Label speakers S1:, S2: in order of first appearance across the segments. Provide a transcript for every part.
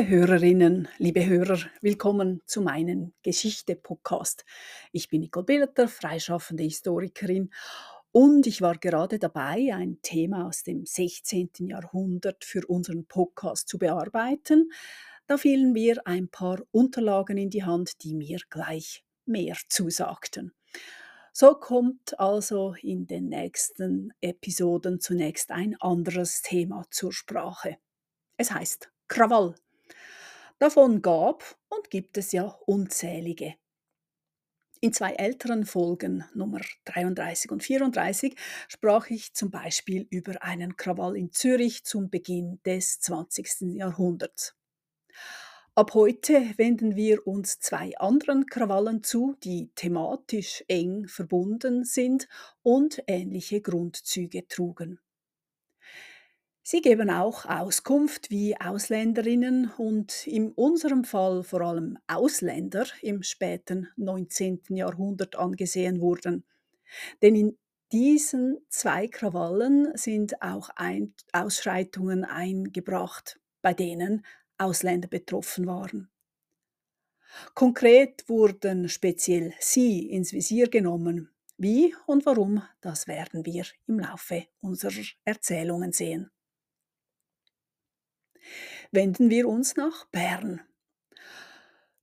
S1: Liebe Hörerinnen, liebe Hörer, willkommen zu meinem Geschichte-Podcast. Ich bin Nicole Billeter, freischaffende Historikerin und ich war gerade dabei, ein Thema aus dem 16. Jahrhundert für unseren Podcast zu bearbeiten. Da fielen mir ein paar Unterlagen in die Hand, die mir gleich mehr zusagten. So kommt also in den nächsten Episoden zunächst ein anderes Thema zur Sprache. Es heißt Krawall. Davon gab und gibt es ja unzählige. In zwei älteren Folgen, Nummer 33 und 34, sprach ich zum Beispiel über einen Krawall in Zürich zum Beginn des 20. Jahrhunderts. Ab heute wenden wir uns zwei anderen Krawallen zu, die thematisch eng verbunden sind und ähnliche Grundzüge trugen. Sie geben auch Auskunft, wie Ausländerinnen und in unserem Fall vor allem Ausländer im späten 19. Jahrhundert angesehen wurden. Denn in diesen zwei Krawallen sind auch ein Ausschreitungen eingebracht, bei denen Ausländer betroffen waren. Konkret wurden speziell sie ins Visier genommen. Wie und warum, das werden wir im Laufe unserer Erzählungen sehen wenden wir uns nach Bern.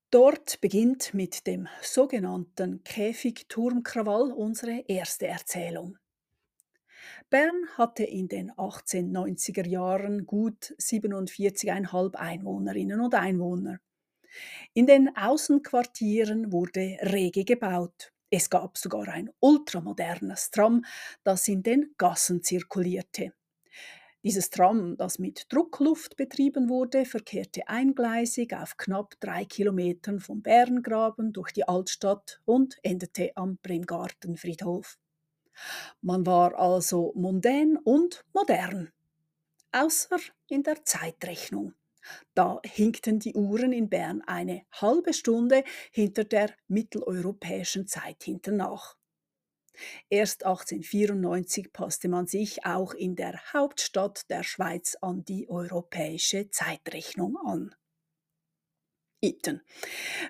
S1: Dort beginnt mit dem sogenannten Käfigturmkrawall unsere erste Erzählung. Bern hatte in den 1890er Jahren gut 47,5 Einwohnerinnen und Einwohner. In den Außenquartieren wurde rege gebaut. Es gab sogar ein ultramodernes Tram, das in den Gassen zirkulierte. Dieses Tram, das mit Druckluft betrieben wurde, verkehrte eingleisig auf knapp drei Kilometern vom Bärengraben durch die Altstadt und endete am Bremgartenfriedhof. Man war also mondän und modern, außer in der Zeitrechnung. Da hinkten die Uhren in Bern eine halbe Stunde hinter der mitteleuropäischen Zeit hinternach. Erst 1894 passte man sich auch in der Hauptstadt der Schweiz an die europäische Zeitrechnung an. Iten.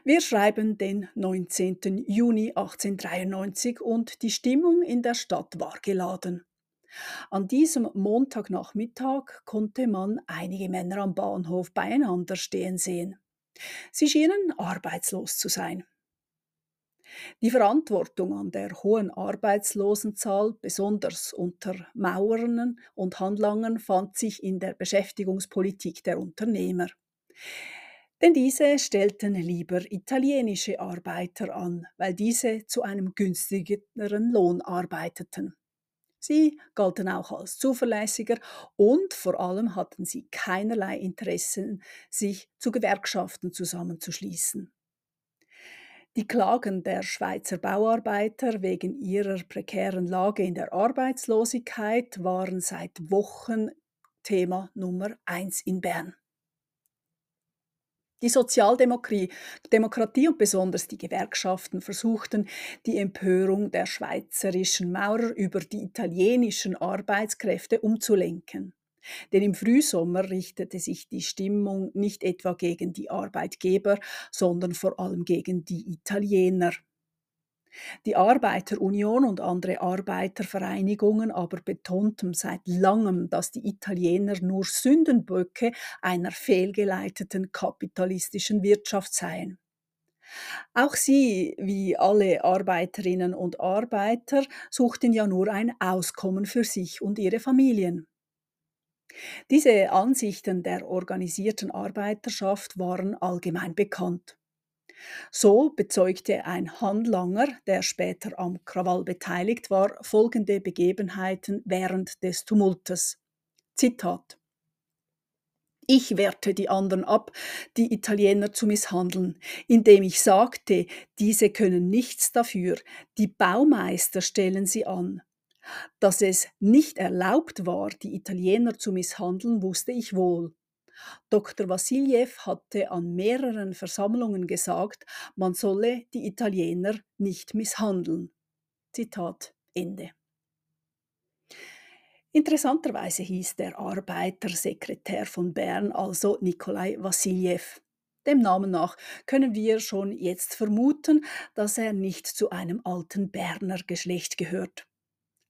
S1: Wir schreiben den 19. Juni 1893 und die Stimmung in der Stadt war geladen. An diesem Montagnachmittag konnte man einige Männer am Bahnhof beieinander stehen sehen. Sie schienen arbeitslos zu sein. Die Verantwortung an der hohen Arbeitslosenzahl, besonders unter Maurern und Handlangern, fand sich in der Beschäftigungspolitik der Unternehmer. Denn diese stellten lieber italienische Arbeiter an, weil diese zu einem günstigeren Lohn arbeiteten. Sie galten auch als zuverlässiger und vor allem hatten sie keinerlei Interessen, sich zu Gewerkschaften zusammenzuschließen. Die Klagen der Schweizer Bauarbeiter wegen ihrer prekären Lage in der Arbeitslosigkeit waren seit Wochen Thema Nummer eins in Bern. Die Sozialdemokratie Demokratie und besonders die Gewerkschaften versuchten, die Empörung der schweizerischen Maurer über die italienischen Arbeitskräfte umzulenken. Denn im Frühsommer richtete sich die Stimmung nicht etwa gegen die Arbeitgeber, sondern vor allem gegen die Italiener. Die Arbeiterunion und andere Arbeitervereinigungen aber betonten seit langem, dass die Italiener nur Sündenböcke einer fehlgeleiteten kapitalistischen Wirtschaft seien. Auch sie, wie alle Arbeiterinnen und Arbeiter, suchten ja nur ein Auskommen für sich und ihre Familien. Diese Ansichten der organisierten Arbeiterschaft waren allgemein bekannt. So bezeugte ein Handlanger, der später am Krawall beteiligt war, folgende Begebenheiten während des Tumultes. Zitat ich wehrte die anderen ab, die Italiener zu misshandeln, indem ich sagte, diese können nichts dafür, die Baumeister stellen sie an. Dass es nicht erlaubt war, die Italiener zu misshandeln, wusste ich wohl. Dr. Wassiljew hatte an mehreren Versammlungen gesagt, man solle die Italiener nicht misshandeln. Zitat Ende. Interessanterweise hieß der Arbeitersekretär von Bern also Nikolai Wassiljew. Dem Namen nach können wir schon jetzt vermuten, dass er nicht zu einem alten Berner Geschlecht gehört.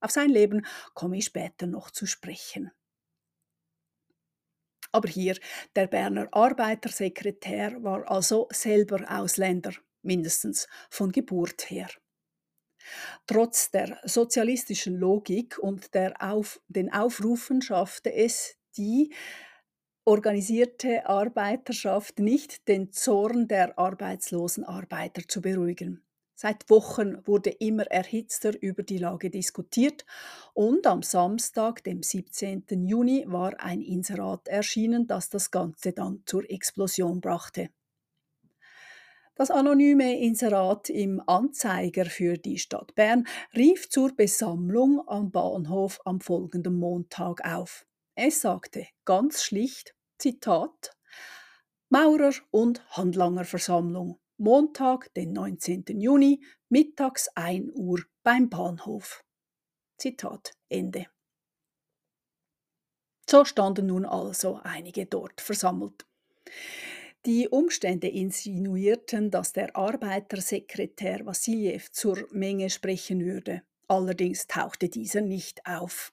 S1: Auf sein Leben komme ich später noch zu sprechen. Aber hier, der Berner Arbeitersekretär war also selber Ausländer, mindestens von Geburt her. Trotz der sozialistischen Logik und Auf, den Aufrufen schaffte es die organisierte Arbeiterschaft nicht, den Zorn der arbeitslosen Arbeiter zu beruhigen. Seit Wochen wurde immer erhitzter über die Lage diskutiert und am Samstag, dem 17. Juni, war ein Inserat erschienen, das das Ganze dann zur Explosion brachte. Das anonyme Inserat im Anzeiger für die Stadt Bern rief zur Besammlung am Bahnhof am folgenden Montag auf. Es sagte ganz schlicht, Zitat, Maurer- und Handlangerversammlung, Montag, den 19. Juni, mittags 1 Uhr beim Bahnhof. Zitat Ende. So standen nun also einige dort versammelt. Die Umstände insinuierten, dass der Arbeitersekretär Wassiljew zur Menge sprechen würde. Allerdings tauchte dieser nicht auf.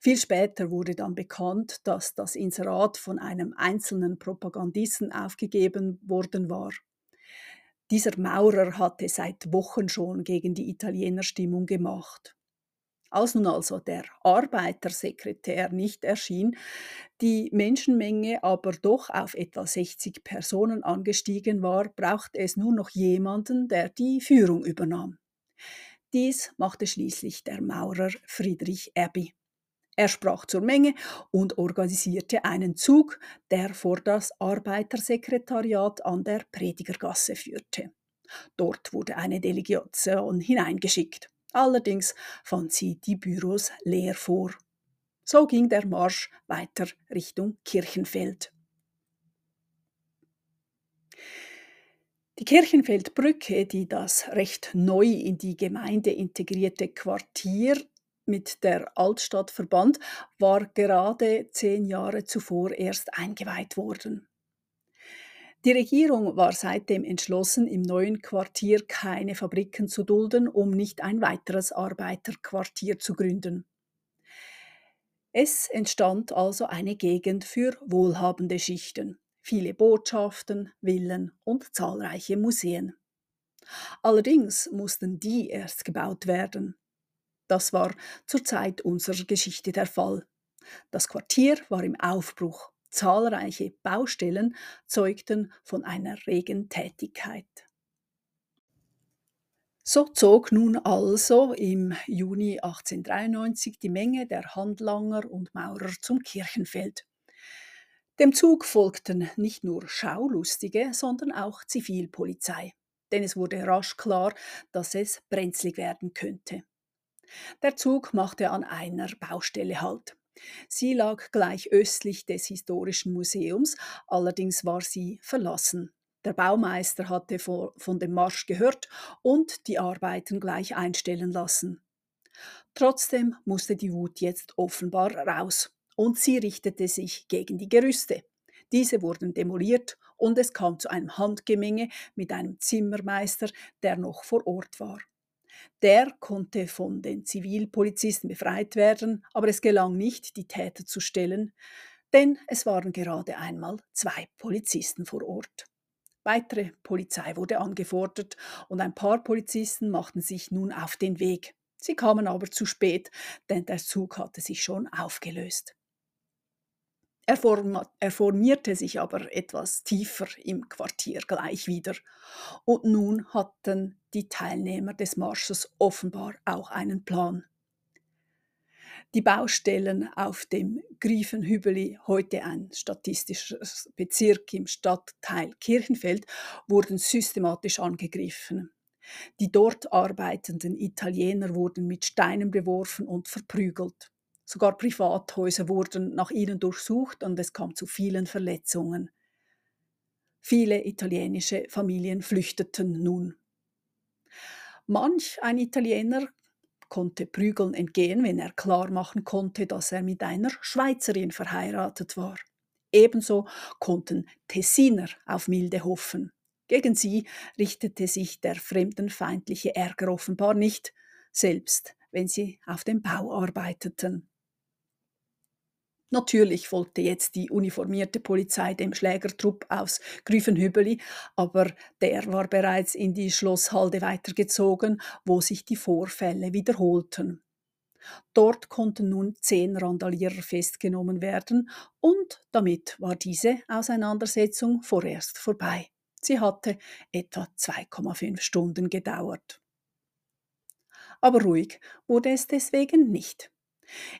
S1: Viel später wurde dann bekannt, dass das Inserat von einem einzelnen Propagandisten aufgegeben worden war. Dieser Maurer hatte seit Wochen schon gegen die Italiener Stimmung gemacht. Als nun also der Arbeitersekretär nicht erschien, die Menschenmenge aber doch auf etwa 60 Personen angestiegen war, brauchte es nur noch jemanden, der die Führung übernahm. Dies machte schließlich der Maurer Friedrich Erbi. Er sprach zur Menge und organisierte einen Zug, der vor das Arbeitersekretariat an der Predigergasse führte. Dort wurde eine Delegation hineingeschickt. Allerdings fand sie die Büros leer vor. So ging der Marsch weiter Richtung Kirchenfeld. Die Kirchenfeldbrücke, die das recht neu in die Gemeinde integrierte Quartier mit der Altstadt verband, war gerade zehn Jahre zuvor erst eingeweiht worden. Die Regierung war seitdem entschlossen, im neuen Quartier keine Fabriken zu dulden, um nicht ein weiteres Arbeiterquartier zu gründen. Es entstand also eine Gegend für wohlhabende Schichten, viele Botschaften, Villen und zahlreiche Museen. Allerdings mussten die erst gebaut werden. Das war zur Zeit unserer Geschichte der Fall. Das Quartier war im Aufbruch. Zahlreiche Baustellen zeugten von einer regen Tätigkeit. So zog nun also im Juni 1893 die Menge der Handlanger und Maurer zum Kirchenfeld. Dem Zug folgten nicht nur Schaulustige, sondern auch Zivilpolizei, denn es wurde rasch klar, dass es brenzlig werden könnte. Der Zug machte an einer Baustelle Halt. Sie lag gleich östlich des Historischen Museums, allerdings war sie verlassen. Der Baumeister hatte von dem Marsch gehört und die Arbeiten gleich einstellen lassen. Trotzdem musste die Wut jetzt offenbar raus und sie richtete sich gegen die Gerüste. Diese wurden demoliert und es kam zu einem Handgemenge mit einem Zimmermeister, der noch vor Ort war. Der konnte von den Zivilpolizisten befreit werden, aber es gelang nicht, die Täter zu stellen, denn es waren gerade einmal zwei Polizisten vor Ort. Weitere Polizei wurde angefordert und ein paar Polizisten machten sich nun auf den Weg. Sie kamen aber zu spät, denn der Zug hatte sich schon aufgelöst. Er, er formierte sich aber etwas tiefer im Quartier gleich wieder. Und nun hatten die Teilnehmer des Marsches offenbar auch einen Plan. Die Baustellen auf dem Griefenhübeli, heute ein statistischer Bezirk im Stadtteil Kirchenfeld, wurden systematisch angegriffen. Die dort arbeitenden Italiener wurden mit Steinen beworfen und verprügelt. Sogar Privathäuser wurden nach ihnen durchsucht und es kam zu vielen Verletzungen. Viele italienische Familien flüchteten nun. Manch ein Italiener konnte Prügeln entgehen, wenn er klar machen konnte, dass er mit einer Schweizerin verheiratet war. Ebenso konnten Tessiner auf Milde hoffen. Gegen sie richtete sich der fremdenfeindliche Ärger offenbar nicht, selbst wenn sie auf dem Bau arbeiteten. Natürlich folgte jetzt die uniformierte Polizei dem Schlägertrupp aus Grüfenhübeli, aber der war bereits in die Schlosshalde weitergezogen, wo sich die Vorfälle wiederholten. Dort konnten nun zehn Randalierer festgenommen werden und damit war diese Auseinandersetzung vorerst vorbei. Sie hatte etwa 2,5 Stunden gedauert. Aber ruhig wurde es deswegen nicht.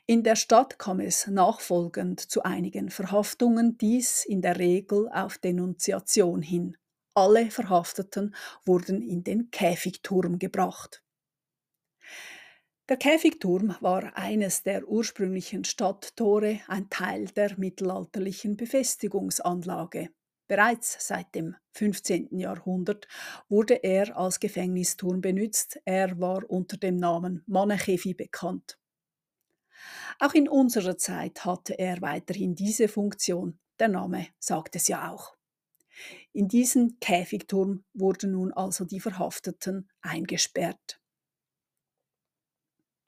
S1: In der Stadt kam es nachfolgend zu einigen Verhaftungen, dies in der Regel auf Denunziation hin. Alle Verhafteten wurden in den Käfigturm gebracht. Der Käfigturm war eines der ursprünglichen Stadttore, ein Teil der mittelalterlichen Befestigungsanlage. Bereits seit dem 15. Jahrhundert wurde er als Gefängnisturm benutzt. Er war unter dem Namen Manechevi bekannt. Auch in unserer Zeit hatte er weiterhin diese Funktion. Der Name sagt es ja auch. In diesen Käfigturm wurden nun also die Verhafteten eingesperrt.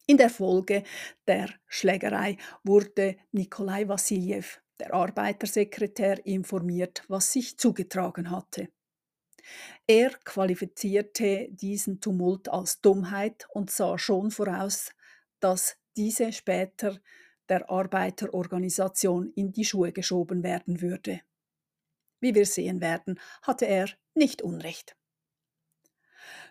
S1: In der Folge der Schlägerei wurde Nikolai Wassiljew, der Arbeitersekretär, informiert, was sich zugetragen hatte. Er qualifizierte diesen Tumult als Dummheit und sah schon voraus, dass diese später der Arbeiterorganisation in die Schuhe geschoben werden würde. Wie wir sehen werden, hatte er nicht Unrecht.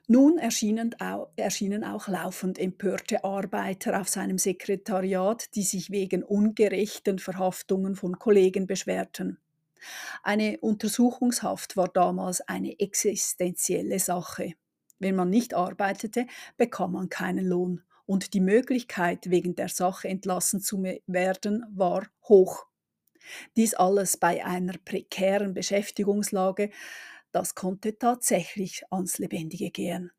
S1: Nun erschienen auch, erschienen auch laufend empörte Arbeiter auf seinem Sekretariat, die sich wegen ungerechten Verhaftungen von Kollegen beschwerten. Eine Untersuchungshaft war damals eine existenzielle Sache. Wenn man nicht arbeitete, bekam man keinen Lohn und die Möglichkeit, wegen der Sache entlassen zu werden, war hoch. Dies alles bei einer prekären Beschäftigungslage, das konnte tatsächlich ans Lebendige gehen.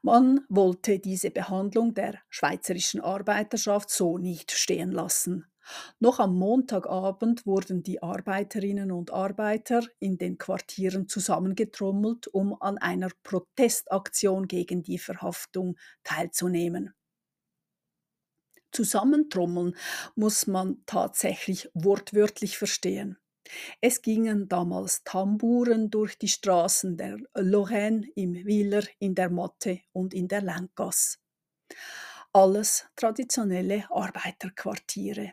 S1: Man wollte diese Behandlung der schweizerischen Arbeiterschaft so nicht stehen lassen. Noch am Montagabend wurden die Arbeiterinnen und Arbeiter in den Quartieren zusammengetrommelt, um an einer Protestaktion gegen die Verhaftung teilzunehmen. Zusammentrommeln muss man tatsächlich wortwörtlich verstehen. Es gingen damals Tamburen durch die Straßen der Lorraine, im Wieler, in der Motte und in der Langgasse. Alles traditionelle Arbeiterquartiere.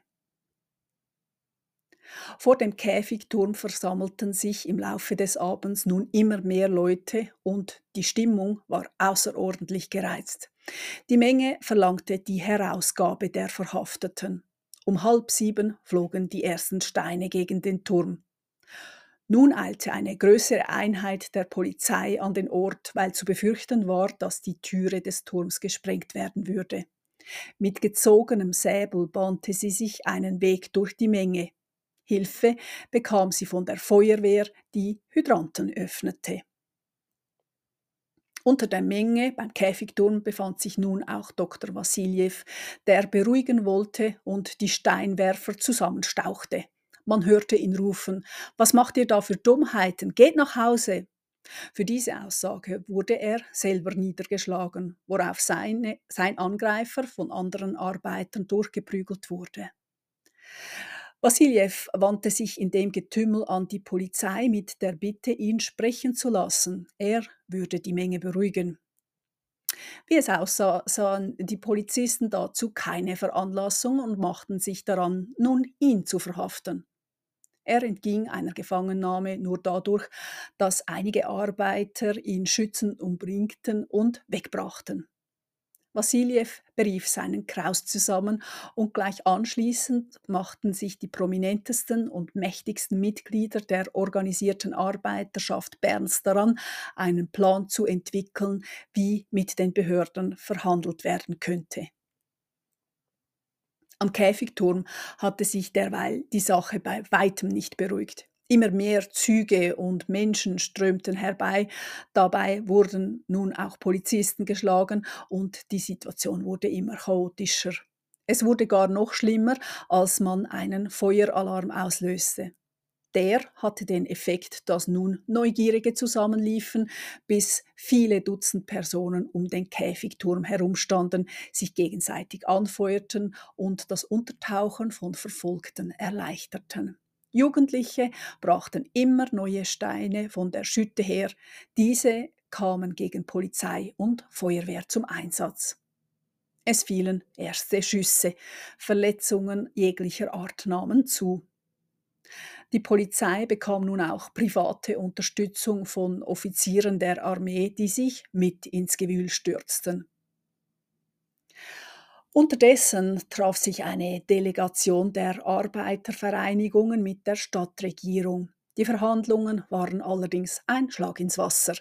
S1: Vor dem Käfigturm versammelten sich im Laufe des Abends nun immer mehr Leute und die Stimmung war außerordentlich gereizt. Die Menge verlangte die Herausgabe der Verhafteten. Um halb sieben flogen die ersten Steine gegen den Turm. Nun eilte eine größere Einheit der Polizei an den Ort, weil zu befürchten war, dass die Türe des Turms gesprengt werden würde. Mit gezogenem Säbel bahnte sie sich einen Weg durch die Menge. Hilfe bekam sie von der Feuerwehr, die Hydranten öffnete. Unter der Menge beim Käfigturm befand sich nun auch Dr. Wassiljew, der beruhigen wollte und die Steinwerfer zusammenstauchte. Man hörte ihn rufen, was macht ihr da für Dummheiten? Geht nach Hause. Für diese Aussage wurde er selber niedergeschlagen, worauf seine, sein Angreifer von anderen Arbeitern durchgeprügelt wurde. Wassiljew wandte sich in dem Getümmel an die Polizei mit der Bitte, ihn sprechen zu lassen. Er würde die Menge beruhigen. Wie es aussah, sahen die Polizisten dazu keine Veranlassung und machten sich daran, nun ihn zu verhaften. Er entging einer Gefangennahme nur dadurch, dass einige Arbeiter ihn schützend umbringten und wegbrachten. Wassiljew berief seinen Kraus zusammen und gleich anschließend machten sich die prominentesten und mächtigsten Mitglieder der organisierten Arbeiterschaft Berns daran, einen Plan zu entwickeln, wie mit den Behörden verhandelt werden könnte. Am Käfigturm hatte sich derweil die Sache bei weitem nicht beruhigt. Immer mehr Züge und Menschen strömten herbei. Dabei wurden nun auch Polizisten geschlagen und die Situation wurde immer chaotischer. Es wurde gar noch schlimmer, als man einen Feueralarm auslöste. Der hatte den Effekt, dass nun Neugierige zusammenliefen, bis viele Dutzend Personen um den Käfigturm herumstanden, sich gegenseitig anfeuerten und das Untertauchen von Verfolgten erleichterten. Jugendliche brachten immer neue Steine von der Schütte her. Diese kamen gegen Polizei und Feuerwehr zum Einsatz. Es fielen erste Schüsse, Verletzungen jeglicher Art nahmen zu. Die Polizei bekam nun auch private Unterstützung von Offizieren der Armee, die sich mit ins Gewühl stürzten. Unterdessen traf sich eine Delegation der Arbeitervereinigungen mit der Stadtregierung. Die Verhandlungen waren allerdings ein Schlag ins Wasser.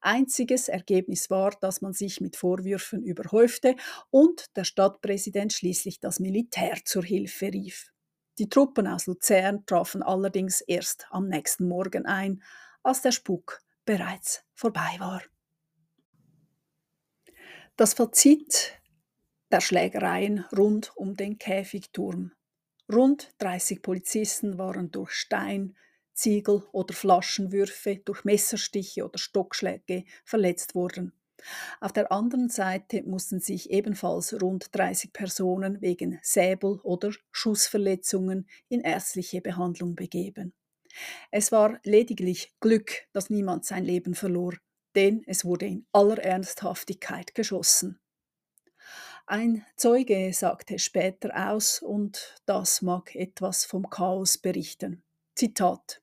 S1: Einziges Ergebnis war, dass man sich mit Vorwürfen überhäufte und der Stadtpräsident schließlich das Militär zur Hilfe rief. Die Truppen aus Luzern trafen allerdings erst am nächsten Morgen ein, als der Spuk bereits vorbei war. Das Fazit der Schlägereien rund um den Käfigturm. Rund 30 Polizisten waren durch Stein, Ziegel oder Flaschenwürfe, durch Messerstiche oder Stockschläge verletzt worden. Auf der anderen Seite mussten sich ebenfalls rund 30 Personen wegen Säbel- oder Schussverletzungen in ärztliche Behandlung begeben. Es war lediglich Glück, dass niemand sein Leben verlor, denn es wurde in aller Ernsthaftigkeit geschossen. Ein Zeuge sagte später aus, und das mag etwas vom Chaos berichten. Zitat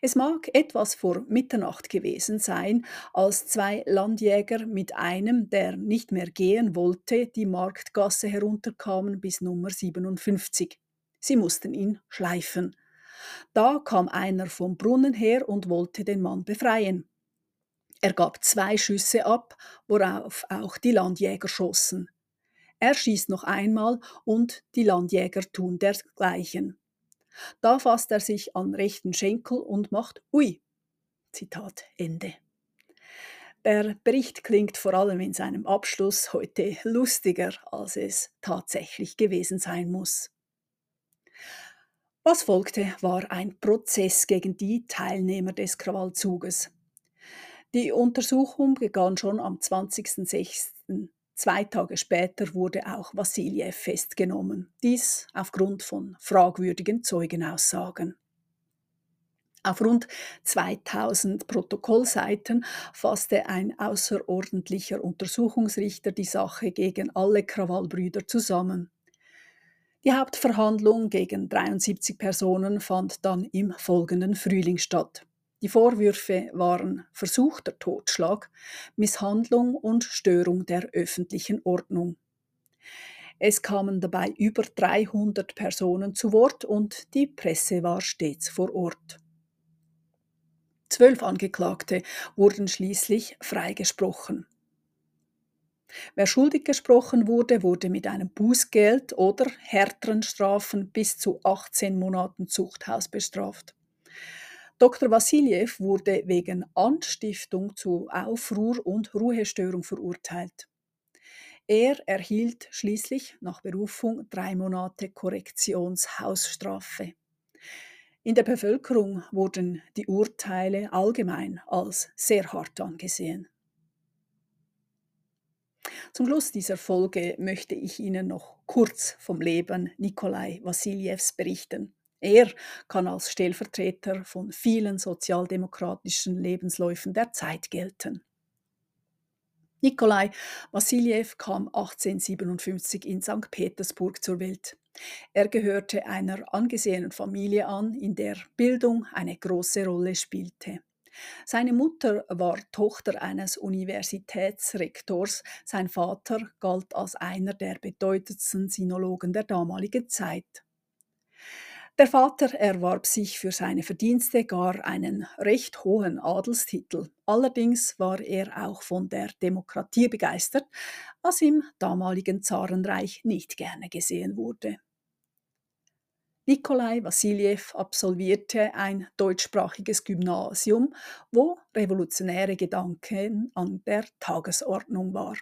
S1: es mag etwas vor Mitternacht gewesen sein, als zwei Landjäger mit einem, der nicht mehr gehen wollte, die Marktgasse herunterkamen bis Nummer 57. Sie mussten ihn schleifen. Da kam einer vom Brunnen her und wollte den Mann befreien. Er gab zwei Schüsse ab, worauf auch die Landjäger schossen. Er schießt noch einmal und die Landjäger tun dergleichen. Da fasst er sich an rechten Schenkel und macht Ui. Zitat Ende. Der Bericht klingt vor allem in seinem Abschluss heute lustiger, als es tatsächlich gewesen sein muss. Was folgte, war ein Prozess gegen die Teilnehmer des Krawallzuges. Die Untersuchung begann schon am 20.06. Zwei Tage später wurde auch Wassiljew festgenommen, dies aufgrund von fragwürdigen Zeugenaussagen. Auf rund 2000 Protokollseiten fasste ein außerordentlicher Untersuchungsrichter die Sache gegen alle Krawallbrüder zusammen. Die Hauptverhandlung gegen 73 Personen fand dann im folgenden Frühling statt. Die Vorwürfe waren versuchter Totschlag, Misshandlung und Störung der öffentlichen Ordnung. Es kamen dabei über 300 Personen zu Wort und die Presse war stets vor Ort. Zwölf Angeklagte wurden schließlich freigesprochen. Wer schuldig gesprochen wurde, wurde mit einem Bußgeld oder härteren Strafen bis zu 18 Monaten Zuchthaus bestraft. Dr. Wassiljew wurde wegen Anstiftung zu Aufruhr und Ruhestörung verurteilt. Er erhielt schließlich nach Berufung drei Monate Korrektionshausstrafe. In der Bevölkerung wurden die Urteile allgemein als sehr hart angesehen. Zum Schluss dieser Folge möchte ich Ihnen noch kurz vom Leben Nikolai Wassiljews berichten. Er kann als Stellvertreter von vielen sozialdemokratischen Lebensläufen der Zeit gelten. Nikolai Wassiljew kam 1857 in St. Petersburg zur Welt. Er gehörte einer angesehenen Familie an, in der Bildung eine große Rolle spielte. Seine Mutter war Tochter eines Universitätsrektors, sein Vater galt als einer der bedeutendsten Sinologen der damaligen Zeit. Der Vater erwarb sich für seine Verdienste gar einen recht hohen Adelstitel. Allerdings war er auch von der Demokratie begeistert, was im damaligen Zarenreich nicht gerne gesehen wurde. Nikolai Wassiljew absolvierte ein deutschsprachiges Gymnasium, wo revolutionäre Gedanken an der Tagesordnung war.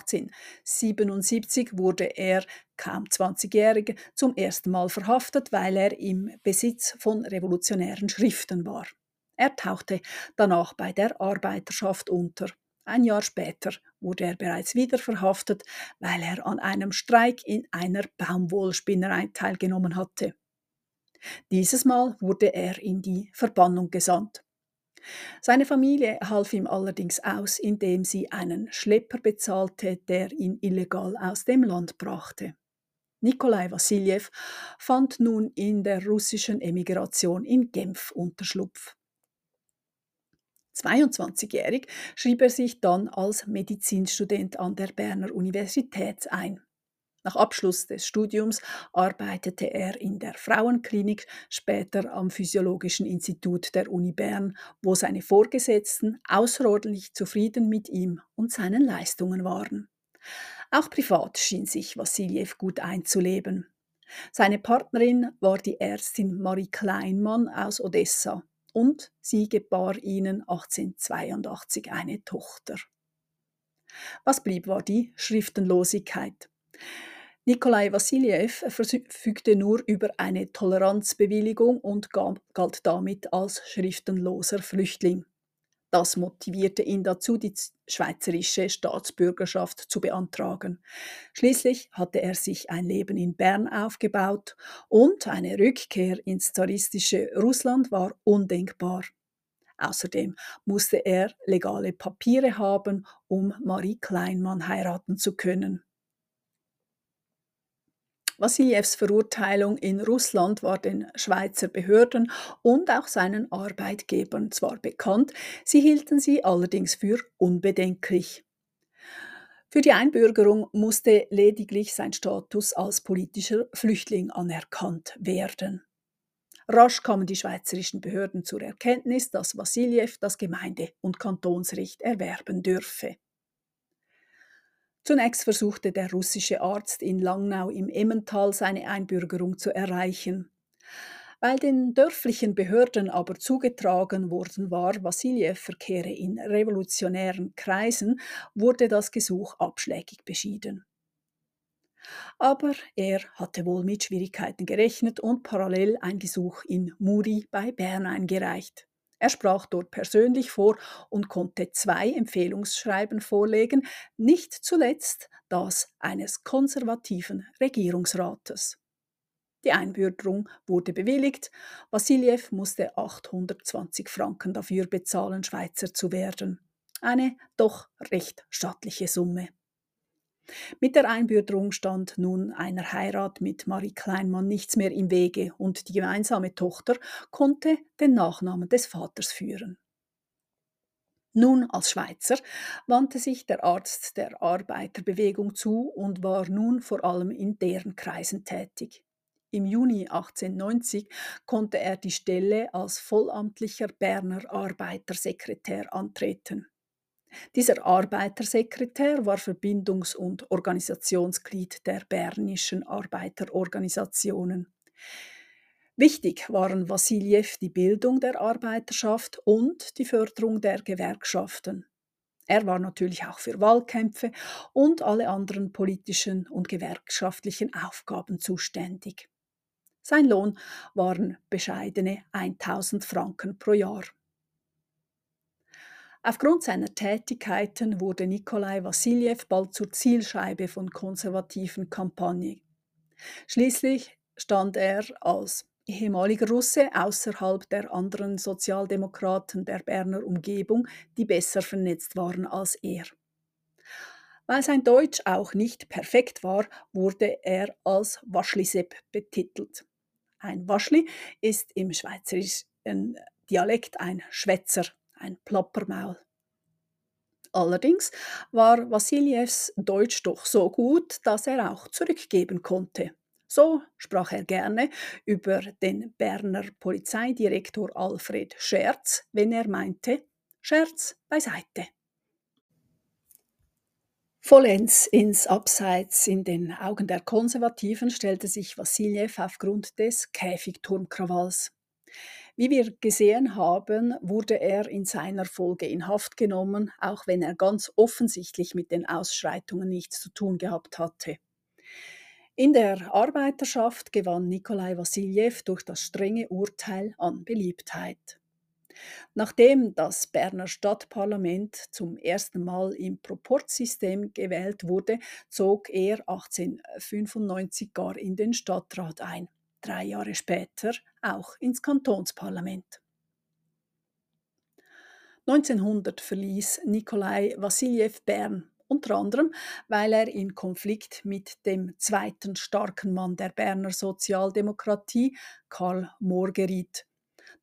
S1: 1877 wurde er, kaum 20-jährig, zum ersten Mal verhaftet, weil er im Besitz von revolutionären Schriften war. Er tauchte danach bei der Arbeiterschaft unter. Ein Jahr später wurde er bereits wieder verhaftet, weil er an einem Streik in einer Baumwollspinnerei teilgenommen hatte. Dieses Mal wurde er in die Verbannung gesandt. Seine Familie half ihm allerdings aus, indem sie einen Schlepper bezahlte, der ihn illegal aus dem Land brachte. Nikolai Wassiljew fand nun in der russischen Emigration in Genf Unterschlupf. 22-jährig schrieb er sich dann als Medizinstudent an der Berner Universität ein. Nach Abschluss des Studiums arbeitete er in der Frauenklinik, später am Physiologischen Institut der Uni Bern, wo seine Vorgesetzten außerordentlich zufrieden mit ihm und seinen Leistungen waren. Auch privat schien sich Wassiljew gut einzuleben. Seine Partnerin war die Ärztin Marie Kleinmann aus Odessa und sie gebar ihnen 1882 eine Tochter. Was blieb, war die Schriftenlosigkeit. Nikolai Wassiljew verfügte nur über eine Toleranzbewilligung und galt damit als schriftenloser Flüchtling. Das motivierte ihn dazu, die schweizerische Staatsbürgerschaft zu beantragen. Schließlich hatte er sich ein Leben in Bern aufgebaut und eine Rückkehr ins zaristische Russland war undenkbar. Außerdem musste er legale Papiere haben, um Marie Kleinmann heiraten zu können. Wassiljews Verurteilung in Russland war den Schweizer Behörden und auch seinen Arbeitgebern zwar bekannt, sie hielten sie allerdings für unbedenklich. Für die Einbürgerung musste lediglich sein Status als politischer Flüchtling anerkannt werden. Rasch kamen die schweizerischen Behörden zur Erkenntnis, dass Wassiljew das Gemeinde- und Kantonsrecht erwerben dürfe. Zunächst versuchte der russische Arzt in Langnau im Emmental seine Einbürgerung zu erreichen. Weil den dörflichen Behörden aber zugetragen worden war, Wassiljew verkehre in revolutionären Kreisen, wurde das Gesuch abschlägig beschieden. Aber er hatte wohl mit Schwierigkeiten gerechnet und parallel ein Gesuch in Muri bei Bern eingereicht. Er sprach dort persönlich vor und konnte zwei Empfehlungsschreiben vorlegen, nicht zuletzt das eines konservativen Regierungsrates. Die Einbürgerung wurde bewilligt. Wassiljew musste 820 Franken dafür bezahlen, Schweizer zu werden. Eine doch recht stattliche Summe. Mit der Einbürgerung stand nun einer Heirat mit Marie Kleinmann nichts mehr im Wege und die gemeinsame Tochter konnte den Nachnamen des Vaters führen. Nun als Schweizer wandte sich der Arzt der Arbeiterbewegung zu und war nun vor allem in deren Kreisen tätig. Im Juni 1890 konnte er die Stelle als vollamtlicher Berner Arbeitersekretär antreten. Dieser Arbeitersekretär war Verbindungs- und Organisationsglied der bernischen Arbeiterorganisationen. Wichtig waren Wassiljew die Bildung der Arbeiterschaft und die Förderung der Gewerkschaften. Er war natürlich auch für Wahlkämpfe und alle anderen politischen und gewerkschaftlichen Aufgaben zuständig. Sein Lohn waren bescheidene 1000 Franken pro Jahr. Aufgrund seiner Tätigkeiten wurde Nikolai Wassiljew bald zur Zielscheibe von konservativen Kampagnen. Schließlich stand er als ehemaliger Russe außerhalb der anderen Sozialdemokraten der Berner Umgebung, die besser vernetzt waren als er. Weil sein Deutsch auch nicht perfekt war, wurde er als Waschlisepp betitelt. Ein Waschli ist im schweizerischen Dialekt ein Schwätzer ein Plappermaul. Allerdings war Wassiljews Deutsch doch so gut, dass er auch zurückgeben konnte. So sprach er gerne über den Berner Polizeidirektor Alfred Scherz, wenn er meinte, Scherz beiseite. Vollends ins Abseits in den Augen der Konservativen stellte sich Wassiljew aufgrund des Käfigturmkrawalls. Wie wir gesehen haben, wurde er in seiner Folge in Haft genommen, auch wenn er ganz offensichtlich mit den Ausschreitungen nichts zu tun gehabt hatte. In der Arbeiterschaft gewann Nikolai Wassiljew durch das strenge Urteil an Beliebtheit. Nachdem das Berner Stadtparlament zum ersten Mal im Proportsystem gewählt wurde, zog er 1895 gar in den Stadtrat ein drei Jahre später auch ins Kantonsparlament. 1900 verließ Nikolai Wassiljew Bern, unter anderem, weil er in Konflikt mit dem zweiten starken Mann der Berner Sozialdemokratie, Karl Mohr, geriet.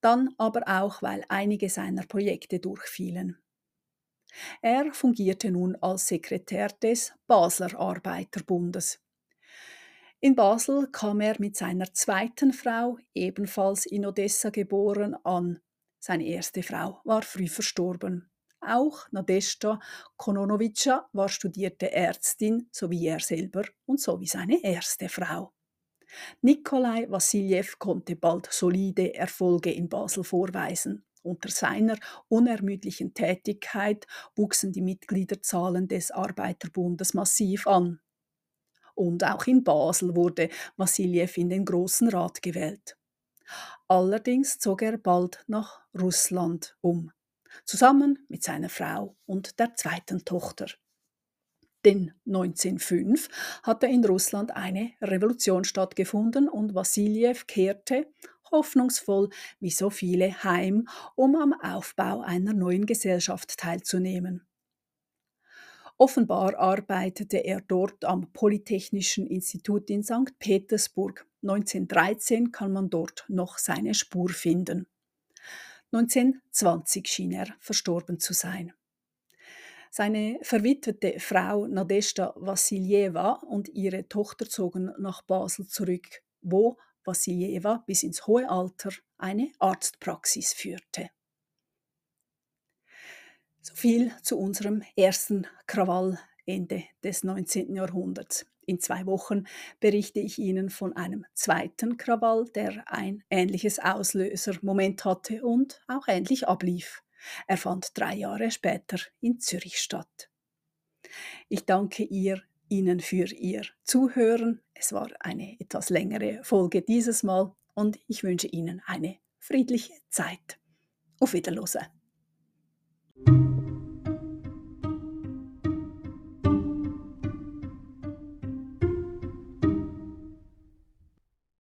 S1: Dann aber auch, weil einige seiner Projekte durchfielen. Er fungierte nun als Sekretär des Basler Arbeiterbundes. In Basel kam er mit seiner zweiten Frau, ebenfalls in Odessa geboren, an. Seine erste Frau war früh verstorben. Auch Nadeshda Kononovica war studierte Ärztin, so wie er selber und so wie seine erste Frau. Nikolai Wassiljew konnte bald solide Erfolge in Basel vorweisen. Unter seiner unermüdlichen Tätigkeit wuchsen die Mitgliederzahlen des Arbeiterbundes massiv an und auch in Basel wurde Wassiljew in den Großen Rat gewählt. Allerdings zog er bald nach Russland um, zusammen mit seiner Frau und der zweiten Tochter. Denn 1905 hatte in Russland eine Revolution stattgefunden und Wassiljew kehrte, hoffnungsvoll wie so viele, heim, um am Aufbau einer neuen Gesellschaft teilzunehmen. Offenbar arbeitete er dort am Polytechnischen Institut in St. Petersburg. 1913 kann man dort noch seine Spur finden. 1920 schien er verstorben zu sein. Seine verwitwete Frau Nadeshda Wassiljeva und ihre Tochter zogen nach Basel zurück, wo Wassiljeva bis ins hohe Alter eine Arztpraxis führte. So viel zu unserem ersten Krawall Ende des 19. Jahrhunderts. In zwei Wochen berichte ich Ihnen von einem zweiten Krawall, der ein ähnliches Auslösermoment hatte und auch ähnlich ablief. Er fand drei Jahre später in Zürich statt. Ich danke ihr, Ihnen für Ihr Zuhören. Es war eine etwas längere Folge dieses Mal und ich wünsche Ihnen eine friedliche Zeit. Auf Wiedersehen.